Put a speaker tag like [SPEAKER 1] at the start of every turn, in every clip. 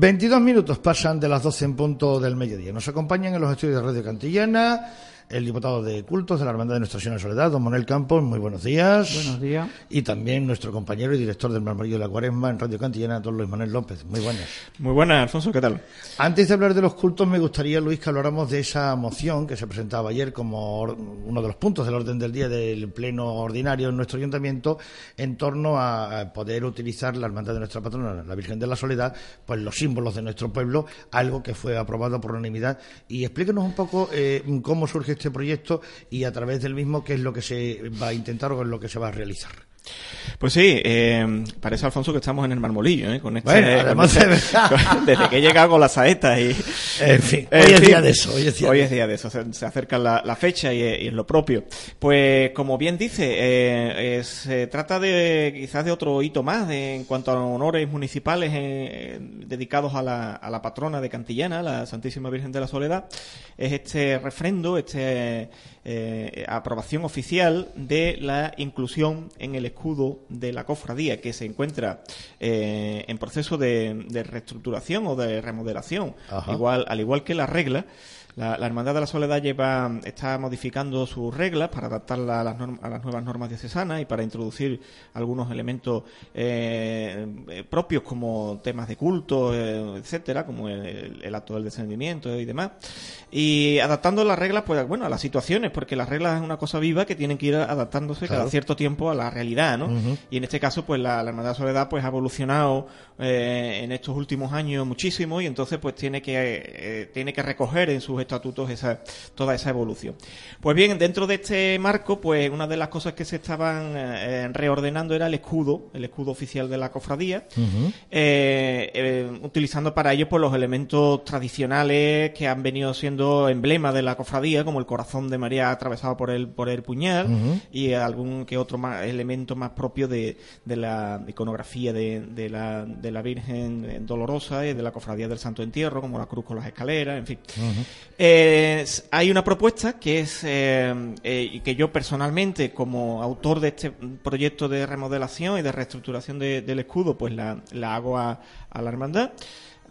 [SPEAKER 1] 22 minutos pasan de las 12 en punto del mediodía. Nos acompañan en los estudios de Radio Cantillana el diputado de cultos de la Hermandad de Nuestra Señora de Soledad, don Manuel Campos, muy buenos días.
[SPEAKER 2] Buenos días.
[SPEAKER 1] Y también nuestro compañero y director del Marmarillo de la Cuaresma en Radio Cantillana, don Luis Manuel López. Muy buenas.
[SPEAKER 2] Muy buenas, Alfonso, ¿qué tal?
[SPEAKER 1] Antes de hablar de los cultos, me gustaría, Luis, que habláramos de esa moción que se presentaba ayer como uno de los puntos del orden del día del pleno ordinario en nuestro ayuntamiento en torno a poder utilizar la Hermandad de nuestra patrona, la Virgen de la Soledad, pues los símbolos de nuestro pueblo, algo que fue aprobado por unanimidad. Y explíquenos un poco eh, cómo surge este proyecto y a través del mismo qué es lo que se va a intentar o qué es lo que se va a realizar.
[SPEAKER 2] Pues sí, eh, parece Alfonso que estamos en el marmolillo, ¿eh? Con este,
[SPEAKER 1] además
[SPEAKER 2] este- desde que he llegado con las saetas y...
[SPEAKER 1] En fin, hoy es día de eso.
[SPEAKER 2] Hoy es día, de eso, se, acerca la, fecha y, es lo propio. Pues como bien dice, eh, se trata de quizás de otro hito más en cuanto a honores municipales eh, dedicados a la, a la patrona de Cantillana, la Santísima Virgen de la Soledad. Es este refrendo, este eh, aprobación oficial de la inclusión en el escudo de la cofradía que se encuentra eh, en proceso de, reestructuración o de remodelación, igual, al igual que la regla. La, Hermandad de la Soledad lleva, está modificando sus reglas para adaptarla a las, a las nuevas normas diocesanas y para introducir algunos elementos eh, eh, propios como temas de culto, eh, etcétera, como el, acto del descendimiento y demás. Y adaptando las reglas, pues bueno, a las situaciones, porque las reglas es una cosa viva que tienen que ir adaptándose cada cierto tiempo a la realidad, ¿no? Y en este caso, pues la, Hermandad de la Soledad pues ha evolucionado en estos últimos años muchísimo y entonces pues tiene que tiene que recoger en sus estatutos esa, toda esa evolución. Pues bien, dentro de este marco, pues una de las cosas que se estaban eh, reordenando era el escudo, el escudo oficial de la cofradía, eh, eh, utilizando para ello pues los elementos tradicionales que han venido siendo emblema de la cofradía, como el corazón de María atravesado por el, por el puñal y algún que otro más, elemento más propio de, de la iconografía de, de, la, de la Virgen Dolorosa y de la cofradía del Santo Entierro, como la cruz con las escaleras, en fin. Hay una propuesta que es eh, eh, que yo personalmente, como autor de este proyecto de remodelación y de reestructuración del escudo, pues la, hago a, la hermandad,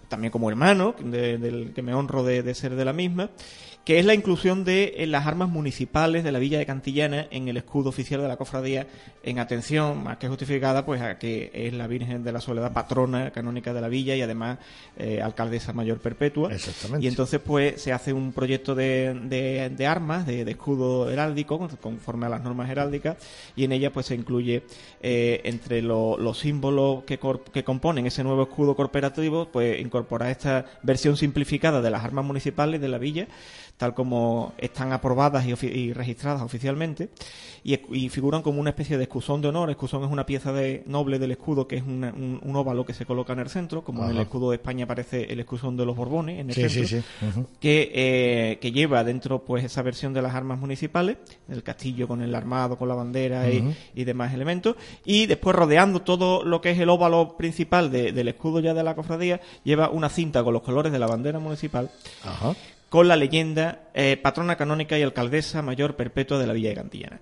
[SPEAKER 2] también como hermano, del que me honro de ser de la misma que es la inclusión de las armas municipales de la villa de Cantillana en el escudo oficial de la cofradía, en atención más que justificada, pues a que es la Virgen de la Soledad patrona canónica de la villa y además eh, alcaldesa mayor perpetua.
[SPEAKER 1] Exactamente.
[SPEAKER 2] Y entonces, pues se hace un proyecto de, de, armas, de, escudo heráldico, conforme a las normas heráldicas, y en ella, pues se incluye eh, entre los símbolos que, que componen ese nuevo escudo corporativo, pues incorpora esta versión simplificada de las armas municipales de la villa tal como están aprobadas y, registradas oficialmente, y, figuran como una especie de escusón de honor. Escusón es una pieza de, noble del escudo que es un, óvalo que se coloca en el centro, como en el escudo de España aparece el escusón de los Borbones en el centro, que, eh, que lleva dentro pues esa versión de las armas municipales, el castillo con el armado, con la bandera y, demás elementos, y después rodeando todo lo que es el óvalo principal del escudo ya de la cofradía, lleva una cinta con los colores de la bandera municipal. Con la leyenda eh, patrona canónica y alcaldesa mayor perpetua de la Villa de Cantillana.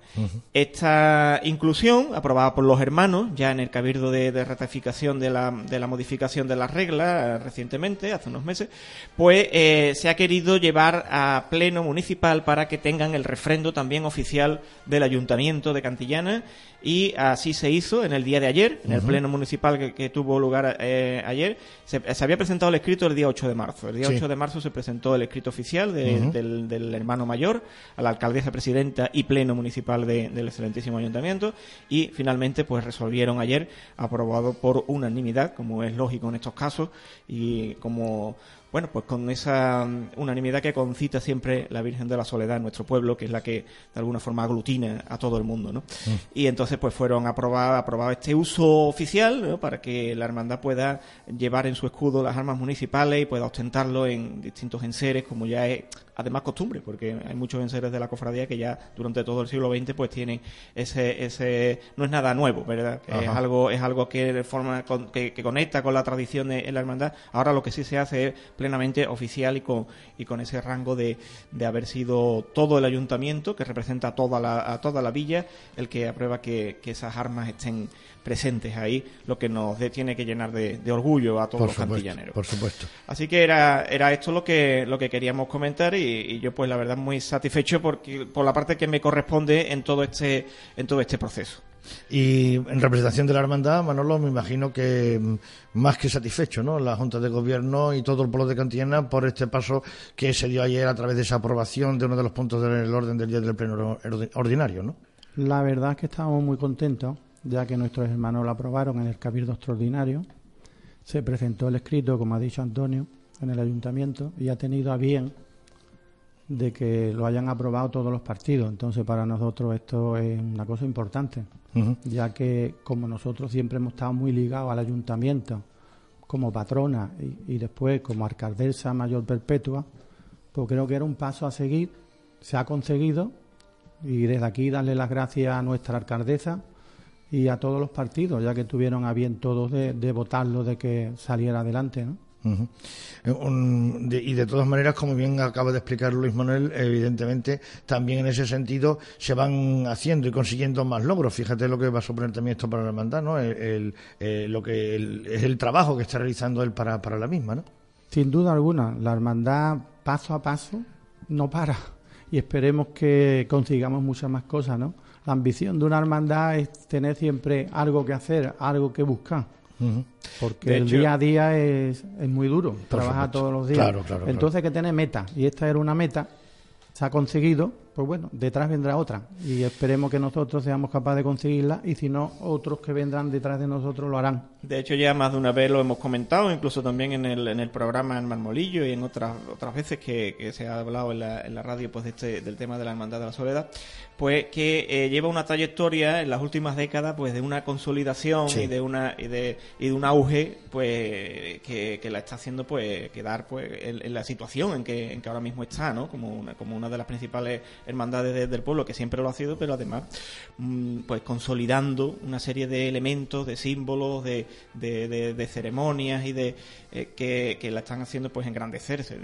[SPEAKER 2] Esta inclusión, aprobada por los hermanos, ya en el cabildo de, ratificación de la, de la, modificación de las reglas eh, recientemente, hace unos meses, pues eh, se ha querido llevar a pleno municipal para que tengan el refrendo también oficial del ayuntamiento de Cantillana y así se hizo en el día de ayer, en el pleno municipal que, tuvo lugar ayer. Se, había presentado el escrito el día 8 de marzo. El día 8 de marzo se presentó el escrito oficial del, hermano mayor a la alcaldesa presidenta y pleno municipal del excelentísimo ayuntamiento. Y finalmente pues resolvieron ayer aprobado por unanimidad, como es lógico en estos casos y como bueno, pues con esa mm, unanimidad que concita siempre la Virgen de la Soledad en nuestro pueblo, que es la que de alguna forma aglutina a todo el mundo, ¿no? Mm. Y entonces pues fueron aprobados aprobado este uso oficial para que la hermandad pueda llevar en su escudo las armas municipales y pueda ostentarlo en distintos enseres, como ya es además costumbre, porque hay muchos enseres de la cofradía que ya durante todo el siglo XX pues tienen ese, ese no es nada nuevo, ¿verdad? es algo, es algo que forma, que, conecta con la tradición de, la hermandad. Ahora lo que sí se hace es plenamente oficial y con, y con ese rango de, de haber sido todo el ayuntamiento, que representa a toda la, a toda la villa, el que aprueba que, que esas armas estén presentes ahí, lo que nos tiene que llenar de, orgullo a todos los cantillaneros.
[SPEAKER 1] Por supuesto.
[SPEAKER 2] Así que era, era esto lo que, lo que queríamos comentar y, yo pues la verdad muy satisfecho porque, por la parte que me corresponde en todo este, en todo este proceso.
[SPEAKER 1] Y en representación de la hermandad, Manolo, me imagino que mm, más que satisfecho, ¿no? La Junta de Gobierno y todo el pueblo de Cantillana por este paso que se dio ayer a través de esa aprobación de uno de los puntos del orden del día del pleno ordinario, ¿no?
[SPEAKER 3] La verdad es que estamos muy contentos ya que nuestros hermanos lo aprobaron en el Cabildo Extraordinario. Se presentó el escrito, como ha dicho Antonio, en el ayuntamiento y ha tenido a bien de que lo hayan aprobado todos los partidos. Entonces, para nosotros esto es una cosa importante, ya que como nosotros siempre hemos estado muy ligados al ayuntamiento como patrona y, y después como alcaldesa mayor perpetua, pues creo que era un paso a seguir. Se ha conseguido y desde aquí darle las gracias a nuestra alcaldesa y a todos los partidos, ya que tuvieron a bien todos de, votarlo, de que saliera adelante, ¿no?
[SPEAKER 1] Eh, y de todas maneras, como bien acaba de explicar Luis Manuel, evidentemente también en ese sentido se van haciendo y consiguiendo más logros. Fíjate lo que va a suponer también esto para la hermandad, ¿no? El, eh, lo que es el trabajo que está realizando él para, para la misma, ¿no?
[SPEAKER 3] Sin duda alguna, la hermandad paso a paso no para y esperemos que consigamos muchas más cosas, ¿no? La ambición de una hermandad es tener siempre algo que hacer, algo que buscar. Porque el día a día es, es muy duro, trabaja todos los días. Entonces hay que tener meta, y esta era una meta, se ha conseguido, pues bueno, detrás vendrá otra. Y esperemos que nosotros seamos capaces de conseguirla, y si no, otros que vendrán detrás de nosotros lo harán.
[SPEAKER 2] De hecho, ya más de una vez lo hemos comentado, incluso también en el, en el programa en Marmolillo y en otras otras veces que, se ha hablado en la, en la radio pues de este, del tema de la Hermandad de la Soledad, pues que eh, lleva una trayectoria en las últimas décadas pues de una consolidación y de una y de, y de un auge pues que, la está haciendo pues quedar pues en, la situación en que, en que ahora mismo está no como una, como una de las principales hermandades del pueblo que siempre lo ha sido pero además mm, pues consolidando una serie de elementos de símbolos de, de, ceremonias y de eh, que la están haciendo pues engrandecerse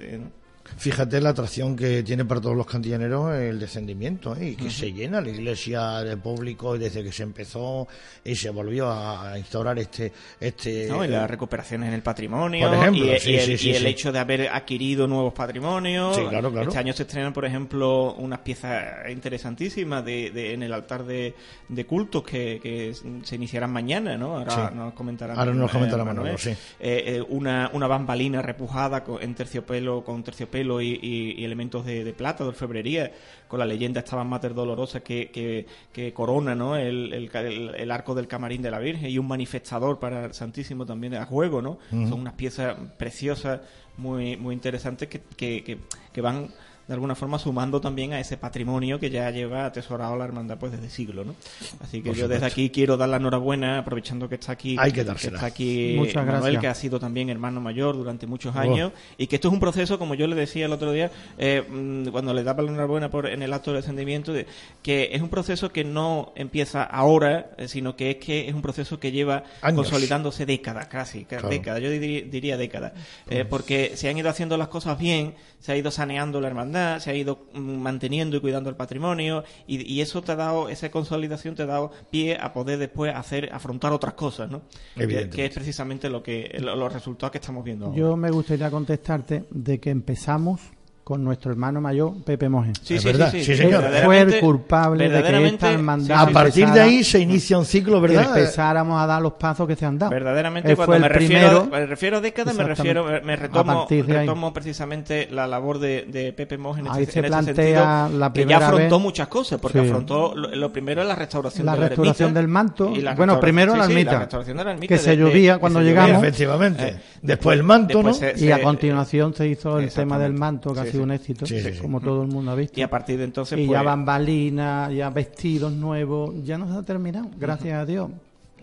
[SPEAKER 1] Fíjate la atracción que tiene para todos los cantillaneros el descendimiento, ¿eh? y que se llena la iglesia de público desde que se empezó y se volvió a instaurar este... este
[SPEAKER 2] no, y las recuperaciones en el patrimonio, por ejemplo, y, el, hecho de haber adquirido nuevos patrimonios. Este año se estrenan, por ejemplo, unas piezas interesantísimas de, en el altar de, de cultos que, se iniciarán mañana, ¿no? Ahora nos comentarán.
[SPEAKER 1] Ahora nos comentará Manolo, sí. Eh,
[SPEAKER 2] eh, una, una bambalina repujada en terciopelo con terciopelo pelo y, elementos de, plata, de orfebrería, con la leyenda esta Mater Dolorosa que, que, corona ¿no? El, el, arco del camarín de la Virgen y un manifestador para el Santísimo también a juego, ¿no? Son unas piezas preciosas, muy, muy interesantes que, que, que van de alguna forma sumando también a ese patrimonio que ya lleva atesorado la hermandad pues desde siglos, ¿no? Así que yo desde aquí quiero dar la enhorabuena, aprovechando que está aquí,
[SPEAKER 1] Hay que dársela.
[SPEAKER 2] está aquí
[SPEAKER 3] Muchas
[SPEAKER 2] Manuel,
[SPEAKER 3] gracias.
[SPEAKER 2] que ha sido también hermano mayor durante muchos
[SPEAKER 1] Oh.
[SPEAKER 2] años, y que esto es un proceso, como yo le decía el otro día, eh, mm, cuando le daba la enhorabuena por, en el acto de descendimiento, de- que es un proceso que no empieza ahora, eh, sino que es que es un proceso que lleva
[SPEAKER 1] Años.
[SPEAKER 2] consolidándose décadas, casi,
[SPEAKER 1] Claro.
[SPEAKER 2] décadas, yo diría, diría décadas, Eh, porque se han ido haciendo las cosas bien, se ha ido saneando la hermandad, se ha ido mm, manteniendo y cuidando el patrimonio, y, y eso te ha dado, esa consolidación te ha dado pie a poder después hacer, afrontar otras cosas, ¿no? Que,
[SPEAKER 1] Evidentemente.
[SPEAKER 2] que es precisamente lo que, lo- los resultados que estamos viendo ahora.
[SPEAKER 3] Yo me gustaría contestarte de que empezamos con nuestro hermano mayor, Pepe Moje.
[SPEAKER 2] Sí, sí,
[SPEAKER 1] verdad,
[SPEAKER 2] sí, sí.
[SPEAKER 1] sí, señor.
[SPEAKER 3] Fue el culpable de que esta hermandad
[SPEAKER 1] A partir de ahí se inicia un ciclo, ¿verdad?
[SPEAKER 3] empezáramos a dar los pasos que se han dado.
[SPEAKER 2] Verdaderamente,
[SPEAKER 3] Él
[SPEAKER 2] cuando
[SPEAKER 3] fue
[SPEAKER 2] me
[SPEAKER 3] el
[SPEAKER 2] refiero,
[SPEAKER 3] primero-
[SPEAKER 2] me refiero a décadas, me refiero, me retomo, retomo precisamente la labor de, de Pepe Moj en,
[SPEAKER 3] Ahí
[SPEAKER 2] este,
[SPEAKER 3] se
[SPEAKER 2] en este
[SPEAKER 3] plantea
[SPEAKER 2] sentido,
[SPEAKER 3] la
[SPEAKER 2] que ya
[SPEAKER 3] primera
[SPEAKER 2] afrontó
[SPEAKER 3] vez-
[SPEAKER 2] muchas cosas, porque
[SPEAKER 3] Sí.
[SPEAKER 2] afrontó lo, lo primero es la restauración
[SPEAKER 3] La
[SPEAKER 2] de la
[SPEAKER 3] restauración
[SPEAKER 2] ermita
[SPEAKER 3] del manto.
[SPEAKER 2] y la
[SPEAKER 3] Bueno, primero la ermita,
[SPEAKER 2] restauración de la ermita
[SPEAKER 3] que se llovía
[SPEAKER 2] que
[SPEAKER 3] cuando llegamos.
[SPEAKER 1] Efectivamente.
[SPEAKER 2] Eh,
[SPEAKER 1] Después el manto, ¿no?
[SPEAKER 3] Y a continuación se hizo el tema del manto, que
[SPEAKER 2] Sí,
[SPEAKER 3] sido
[SPEAKER 2] sí.
[SPEAKER 3] un éxito,
[SPEAKER 1] Sí, sí, sí.
[SPEAKER 3] como todo el mundo ha visto.
[SPEAKER 2] Y a partir de entonces,
[SPEAKER 3] y
[SPEAKER 2] pues,
[SPEAKER 3] ya bambalinas, ya vestidos nuevos, ya no se ha terminado, gracias a Dios.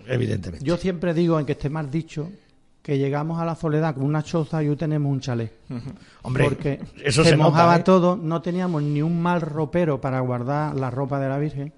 [SPEAKER 1] Evidentemente.
[SPEAKER 3] Yo siempre digo, en que esté mal dicho, que llegamos a la soledad con una choza y hoy tenemos un chalet.
[SPEAKER 1] Hombre,
[SPEAKER 3] porque
[SPEAKER 1] eso
[SPEAKER 3] se,
[SPEAKER 1] se nota,
[SPEAKER 3] mojaba
[SPEAKER 1] ¿eh?
[SPEAKER 3] todo, no teníamos ni un mal ropero para guardar la ropa de la Virgen.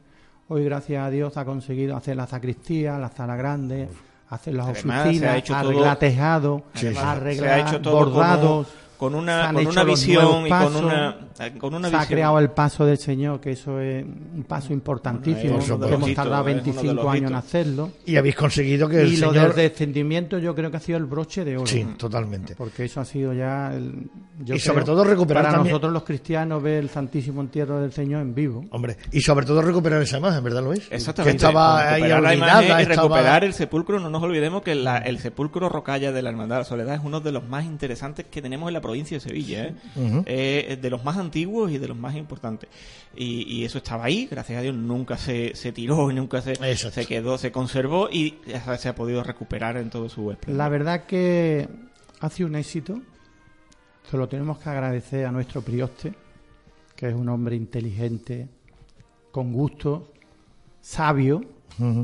[SPEAKER 3] Hoy, gracias a Dios, ha conseguido hacer la sacristía, la sala grande, hacer las
[SPEAKER 2] Además, ha
[SPEAKER 3] oficinas, arreglar
[SPEAKER 2] todo- Además,
[SPEAKER 3] arreglar
[SPEAKER 2] se ha hecho todo
[SPEAKER 3] bordados.
[SPEAKER 2] Con una, con una visión y con una, eh, con una
[SPEAKER 3] se ha
[SPEAKER 2] visión.
[SPEAKER 3] creado el paso del Señor, que eso es un paso importantísimo, que hemos tardado
[SPEAKER 2] es uno de
[SPEAKER 3] 25
[SPEAKER 2] los
[SPEAKER 3] años en hacerlo.
[SPEAKER 1] Y habéis conseguido que el
[SPEAKER 3] Y lo
[SPEAKER 1] señor...
[SPEAKER 3] del descendimiento yo creo que ha sido el broche de oro.
[SPEAKER 1] Sí, totalmente.
[SPEAKER 3] Porque eso ha sido ya. El, yo
[SPEAKER 1] Y sobre
[SPEAKER 3] creo,
[SPEAKER 1] todo recuperar
[SPEAKER 3] Para
[SPEAKER 1] también-
[SPEAKER 3] nosotros los cristianos ver el Santísimo Entierro del Señor en vivo.
[SPEAKER 1] Hombre, y sobre todo recuperar esa imagen, ¿verdad, Luis?
[SPEAKER 2] Exactamente.
[SPEAKER 1] Que estaba ahí
[SPEAKER 2] la
[SPEAKER 1] olvidada,
[SPEAKER 2] imagen y
[SPEAKER 1] estaba-
[SPEAKER 2] recuperar el sepulcro. No nos olvidemos que la- el sepulcro rocalla de la Hermandad de la Soledad es uno de los más interesantes que tenemos en la provincia de Sevilla. ¿eh? Eh, de los más antiguos y de los más importantes. Y, y eso estaba ahí, gracias a Dios, nunca se, se tiró, nunca se,
[SPEAKER 1] Exacto.
[SPEAKER 2] se quedó, se conservó y ya se ha podido recuperar en todo su esplendor.
[SPEAKER 3] La verdad que ha sido un éxito. Se lo tenemos que agradecer a nuestro prioste, que es un hombre inteligente, con gusto, sabio,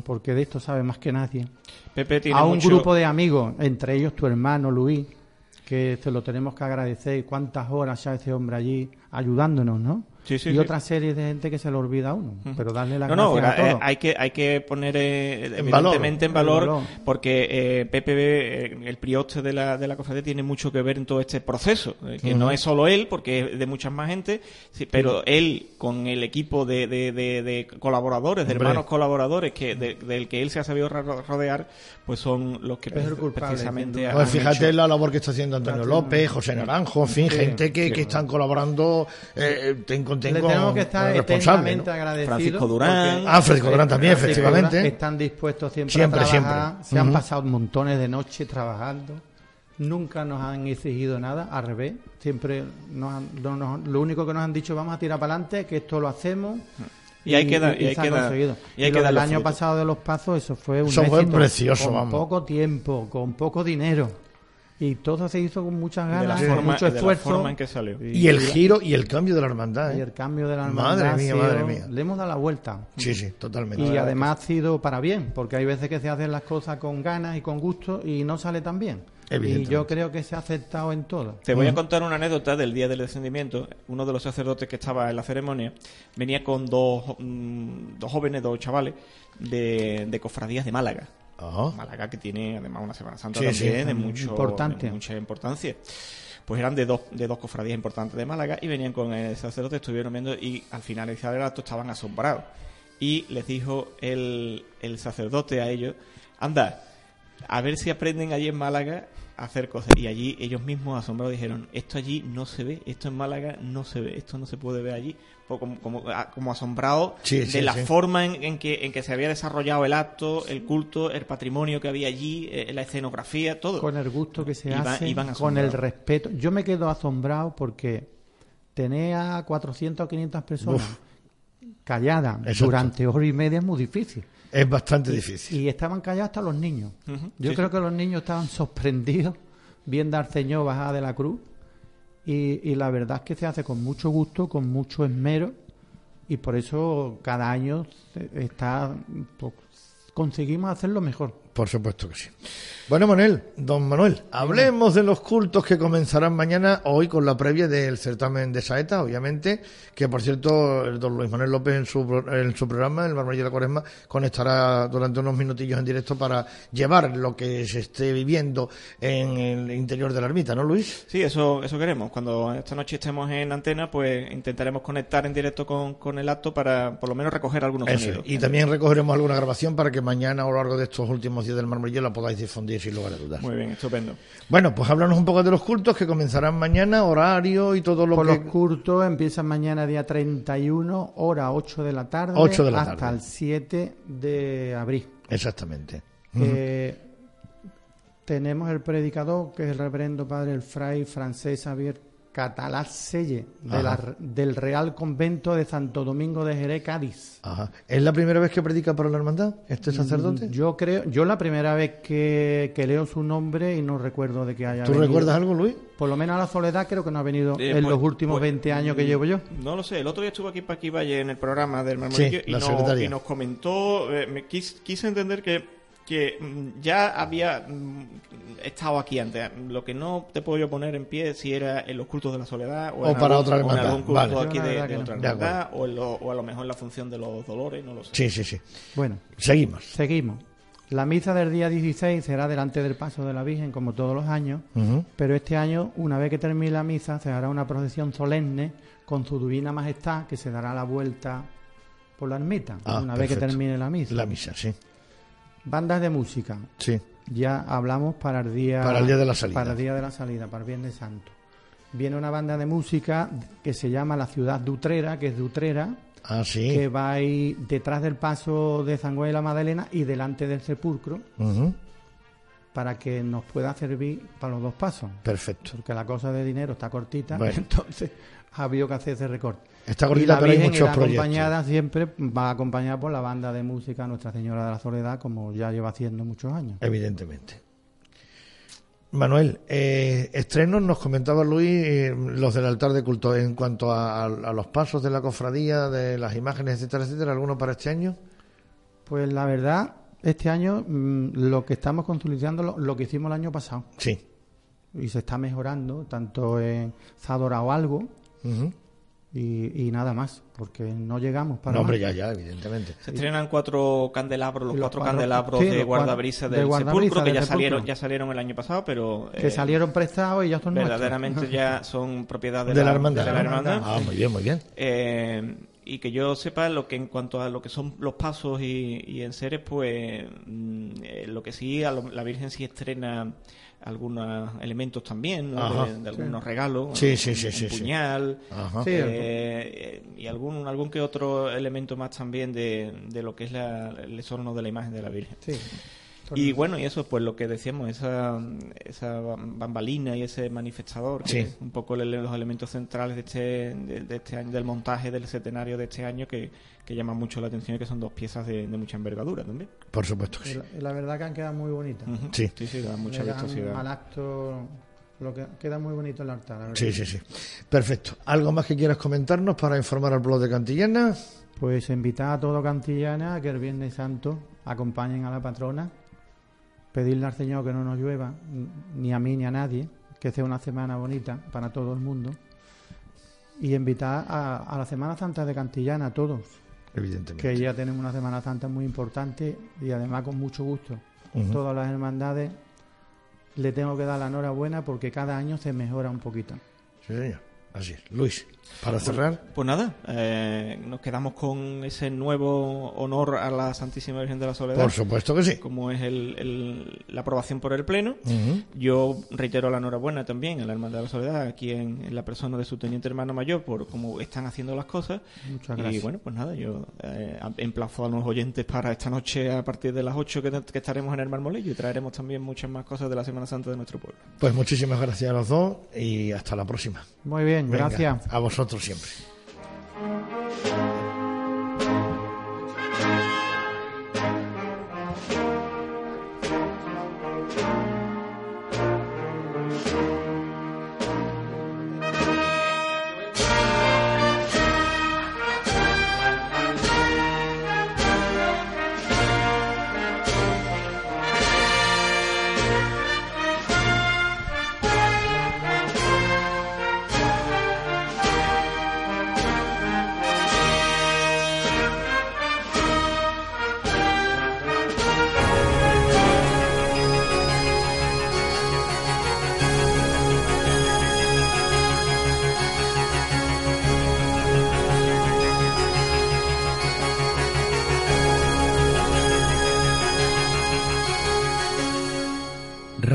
[SPEAKER 3] porque de esto sabe más que nadie.
[SPEAKER 2] Pepe tiene
[SPEAKER 3] a un
[SPEAKER 2] mucho-
[SPEAKER 3] grupo de amigos, entre ellos tu hermano Luis, que te lo tenemos que agradecer. Cuántas horas ya ese hombre allí ayudándonos, ¿no?
[SPEAKER 2] Sí, sí,
[SPEAKER 3] y
[SPEAKER 2] sí.
[SPEAKER 3] otra serie de gente que se le olvida a uno. Pero darle las
[SPEAKER 2] No, no,
[SPEAKER 3] a
[SPEAKER 2] eh,
[SPEAKER 3] todos.
[SPEAKER 2] hay que, hay que poner eh,
[SPEAKER 1] En valor.
[SPEAKER 2] evidentemente en
[SPEAKER 3] En
[SPEAKER 2] valor,
[SPEAKER 3] valor.
[SPEAKER 2] porque eh, eh, el prioste de la, de la cofradía, tiene mucho que ver en todo este proceso, eh, que no es solo él, porque es de mucha más gente, sí, pero él con el equipo de, de, de- de colaboradores, de
[SPEAKER 1] Hombre.
[SPEAKER 2] hermanos colaboradores, que de- del que él se ha sabido ro- rodear, pues son los que
[SPEAKER 3] Es el culpable,
[SPEAKER 2] precisamente
[SPEAKER 1] Pues fíjate
[SPEAKER 2] hecho-
[SPEAKER 1] la labor que está haciendo Antonio López, José Naranjo, en fin,
[SPEAKER 3] Sí,
[SPEAKER 1] gente que, que están colaborando, eh, tengo,
[SPEAKER 3] Le tenemos que estar
[SPEAKER 1] responsable.
[SPEAKER 3] eternamente agradecidos.
[SPEAKER 2] Francisco Durán.
[SPEAKER 3] porque-
[SPEAKER 1] Ah, Francisco Durán también,
[SPEAKER 3] Francisco
[SPEAKER 1] efectivamente.
[SPEAKER 3] Durán Están dispuestos siempre,
[SPEAKER 1] Siempre,
[SPEAKER 3] a trabajar.
[SPEAKER 1] siempre.
[SPEAKER 3] Se han pasado montones de noches trabajando. Nunca nos han exigido nada, al revés. Siempre nos han- no nos- lo único que nos han dicho, vamos a tirar para adelante, que esto lo hacemos.
[SPEAKER 2] Y hay que dar- y hay que dar-
[SPEAKER 3] conseguido.
[SPEAKER 2] y hay que dar los
[SPEAKER 3] año
[SPEAKER 2] frutos.
[SPEAKER 3] pasado de los pasos, eso fue un
[SPEAKER 1] Eso fue precioso,
[SPEAKER 3] con
[SPEAKER 1] vamos.
[SPEAKER 3] poco tiempo, con poco dinero. Y todo se hizo con muchas ganas, con
[SPEAKER 2] forma,
[SPEAKER 3] mucho
[SPEAKER 2] de la
[SPEAKER 3] esfuerzo.
[SPEAKER 2] forma en que salió.
[SPEAKER 1] Y el giro y el cambio de la hermandad.
[SPEAKER 3] Y
[SPEAKER 1] ¿eh?
[SPEAKER 3] el cambio de la
[SPEAKER 1] Madre
[SPEAKER 3] hermandad ha
[SPEAKER 1] mía,
[SPEAKER 3] sido-
[SPEAKER 1] madre mía.
[SPEAKER 3] le hemos dado la vuelta.
[SPEAKER 1] Sí, sí, totalmente.
[SPEAKER 3] Y además ha sido para bien, porque hay veces que se hacen las cosas con ganas y con gusto y no sale tan bien. Y yo creo que se ha aceptado en todo.
[SPEAKER 2] Te voy a contar una anécdota del día del descendimiento. Uno de los sacerdotes que estaba en la ceremonia venía con dos, mm, dos jóvenes, dos chavales de, de cofradías de Málaga.
[SPEAKER 1] Ajá.
[SPEAKER 2] Málaga que tiene además una Semana Santa
[SPEAKER 1] Sí,
[SPEAKER 2] también
[SPEAKER 1] sí.
[SPEAKER 2] de, mucho,
[SPEAKER 3] Importante.
[SPEAKER 2] de mucha importancia. Pues eran de dos, de dos cofradías importantes de Málaga y venían con el sacerdote, estuvieron viendo y al finalizar el acto estaban asombrados. Y les dijo el, el sacerdote a ellos, anda, a ver si aprenden allí en Málaga hacer cosas. Y allí ellos mismos asombrados dijeron, esto allí no se ve, esto en Málaga no se ve, esto no se puede ver allí. Como, como, a- como asombrados
[SPEAKER 1] Sí,
[SPEAKER 2] de
[SPEAKER 1] sí,
[SPEAKER 2] la
[SPEAKER 1] sí.
[SPEAKER 2] forma en, en que, en que se había desarrollado el acto, el culto, el patrimonio que había allí, eh, la escenografía, todo.
[SPEAKER 3] Con el gusto que se
[SPEAKER 2] Iban-
[SPEAKER 3] hace,
[SPEAKER 2] iban
[SPEAKER 3] con el respeto. Yo me quedo asombrado porque tenía 400 o 500 personas calladas
[SPEAKER 1] Exacto.
[SPEAKER 3] durante hora y media es muy difícil.
[SPEAKER 1] Es bastante difícil.
[SPEAKER 3] Y estaban callados hasta los niños. Yo
[SPEAKER 2] sí,
[SPEAKER 3] creo
[SPEAKER 2] sí.
[SPEAKER 3] que los niños estaban sorprendidos viendo al Señor bajar de la cruz y, la verdad es que se hace con mucho gusto, con mucho esmero y por eso cada año está pues, conseguimos hacerlo mejor.
[SPEAKER 1] Por supuesto que sí. Bueno, Manuel, don Manuel, hablemos de los cultos que comenzarán mañana, hoy con la previa del certamen de Saeta, obviamente, que por cierto, el don Luis Manuel López en su, en su programa, el Marmolillo de la Cuaresma, conectará durante unos minutillos en directo para llevar lo que se esté viviendo en el interior de la ermita, ¿no, Luis?
[SPEAKER 2] Sí, eso, eso queremos. Cuando esta noche estemos en antena, pues intentaremos conectar en directo con, con el acto para por lo menos recoger algunos sonidos.
[SPEAKER 1] Y también recogeremos alguna grabación para que mañana, a lo largo de estos últimos días del Marmolillo, la podáis difundir sin lugar a dudas.
[SPEAKER 2] Muy bien, estupendo.
[SPEAKER 1] Bueno, pues háblanos un poco de los cultos que comenzarán mañana, horario y todo lo
[SPEAKER 3] pues
[SPEAKER 1] que...
[SPEAKER 3] los cultos empiezan mañana día 31, hora 8 de la tarde, hasta el 7 de abril.
[SPEAKER 1] Exactamente.
[SPEAKER 3] Eh, tenemos el predicador, que es el reverendo padre el fray francés Javier Catalá Selle, del Real Convento de Santo Domingo de Jerez, Cádiz.
[SPEAKER 1] ¿Es la primera vez que predica para la hermandad este sacerdote?
[SPEAKER 3] Mm, yo creo, yo la primera vez que, leo su nombre y no recuerdo de que haya
[SPEAKER 1] ¿Tú recuerdas algo, Luis?
[SPEAKER 3] Por lo menos a la soledad creo que no ha venido en pues, los últimos 20 pues, años que llevo yo.
[SPEAKER 2] No lo sé, el otro día estuvo aquí para aquí Valle en el programa del Marmolillo y, y, nos comentó, eh, me quise entender que que mm, ya había mm, estado aquí antes. Lo que no te puedo yo poner en pie si era en los cultos de la soledad o,
[SPEAKER 1] en para
[SPEAKER 2] algún,
[SPEAKER 1] otra hermandad.
[SPEAKER 2] algún culto aquí de, otra hermandad o, o, a lo mejor en la función de los dolores, no lo sé.
[SPEAKER 1] Sí, sí, sí.
[SPEAKER 3] Bueno,
[SPEAKER 1] seguimos.
[SPEAKER 3] Seguimos. La misa del día 16 será delante del paso de la Virgen, como todos los años, pero este año, una vez que termine la misa, se hará una procesión solemne con su divina majestad que se dará la vuelta por la ermita, ah, una vez que termine la misa.
[SPEAKER 1] La misa, sí.
[SPEAKER 3] Bandas de música.
[SPEAKER 1] Sí.
[SPEAKER 3] Ya hablamos para el día
[SPEAKER 1] para el día de la salida.
[SPEAKER 3] Para el día de la salida, para el Viernes Santo. Viene una banda de música que se llama La Ciudad de Utrera, que es de Utrera.
[SPEAKER 1] Ah, sí.
[SPEAKER 3] Que va ahí detrás del paso de Sangüe y la Madalena y delante del sepulcro. Para que nos pueda servir para los dos pasos.
[SPEAKER 1] Perfecto.
[SPEAKER 3] Porque la cosa de dinero está cortita, entonces ha habido que hacer ese recorte.
[SPEAKER 1] Está gordita, pero hay muchos proyectos.
[SPEAKER 3] acompañada siempre, va acompañada por la banda de música Nuestra Señora de la Soledad, como ya lleva haciendo muchos años.
[SPEAKER 1] Evidentemente. Manuel, eh, estrenos, nos comentaba Luis, eh, los del altar de culto, en cuanto a, los pasos de la cofradía, de las imágenes, etcétera, etcétera, ¿alguno para este año?
[SPEAKER 3] Pues la verdad, este año mm, lo que estamos consolidando lo, lo, que hicimos el año pasado.
[SPEAKER 1] Sí.
[SPEAKER 3] Y se está mejorando, tanto en Zadora o algo, y, nada más, porque no llegamos para.
[SPEAKER 1] No, hombre, ya, ya, evidentemente.
[SPEAKER 2] Se estrenan cuatro candelabros, los, cuatro, candelabros de guardabrisa del sepulcro, que ya salieron, ya salieron el año pasado, pero.
[SPEAKER 3] que eh, salieron prestados y ya son
[SPEAKER 2] Verdaderamente ya son propiedad de,
[SPEAKER 1] la,
[SPEAKER 2] la,
[SPEAKER 1] hermandad.
[SPEAKER 2] De la hermandad.
[SPEAKER 1] Ah, muy bien, muy bien.
[SPEAKER 2] Eh, y que yo sepa lo que en cuanto a lo que son los pasos y, y en seres, pues mm, eh, lo que sí, la Virgen sí estrena algunos elementos también, de, algunos regalos,
[SPEAKER 1] sí, sí, sí,
[SPEAKER 2] un, puñal, eh, y algún algún que otro elemento más también de, de lo que es la, el esorno de la imagen de la Virgen. Y bueno, y eso, pues lo que decíamos, esa, esa bambalina y ese manifestador, que es un poco los elementos centrales de este, de, este año, del montaje del centenario de este año, que, que llaman mucho la atención y que son dos piezas de, mucha envergadura también.
[SPEAKER 1] Por supuesto que
[SPEAKER 3] sí. La, verdad que han quedado muy bonitas.
[SPEAKER 1] Sí,
[SPEAKER 2] sí, sí, da mucha vistosidad.
[SPEAKER 3] Al acto lo que queda muy bonito el altar.
[SPEAKER 1] Sí, sí, sí. Perfecto. ¿Algo más que quieras comentarnos para informar al blog de Cantillana?
[SPEAKER 3] Pues invitar a todo Cantillana a que el Viernes Santo acompañen a la patrona pedirle al Señor que no nos llueva, ni a mí ni a nadie, que sea una semana bonita para todo el mundo, y invitar a, la Semana Santa de Cantillana a todos.
[SPEAKER 1] Evidentemente.
[SPEAKER 3] Que ya tenemos una Semana Santa muy importante y además con mucho gusto. Todas las hermandades le tengo que dar la enhorabuena porque cada año se mejora un poquito.
[SPEAKER 1] Sí, Así es. Luis. Para cerrar.
[SPEAKER 2] Pues, nada, eh, nos quedamos con ese nuevo honor a la Santísima Virgen de la Soledad.
[SPEAKER 1] Por supuesto que sí.
[SPEAKER 2] Como es el, la aprobación por el Pleno. Yo reitero la enhorabuena también a la Hermandad de la Soledad, aquí en, la persona de su teniente hermano mayor, por cómo están haciendo las cosas.
[SPEAKER 3] Muchas gracias.
[SPEAKER 2] Y bueno, pues nada, yo eh, emplazo a los oyentes para esta noche a partir de las 8 que, estaremos en el Marmolillo y traeremos también muchas más cosas de la Semana Santa de nuestro pueblo.
[SPEAKER 1] Pues muchísimas gracias a los dos y hasta la próxima.
[SPEAKER 3] Muy bien, gracias.
[SPEAKER 1] A vosotros siempre.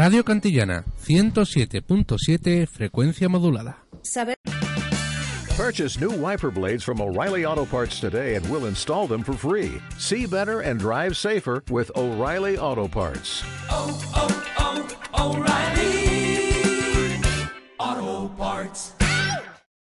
[SPEAKER 4] Radio Cantillana 107.7 frecuencia modulada.
[SPEAKER 5] Purchase new wiper blades from O'Reilly Auto Parts today and we'll install them for free. See better and drive safer with O'Reilly Auto Parts.
[SPEAKER 6] Oh, oh, oh, O'Reilly Auto Parts.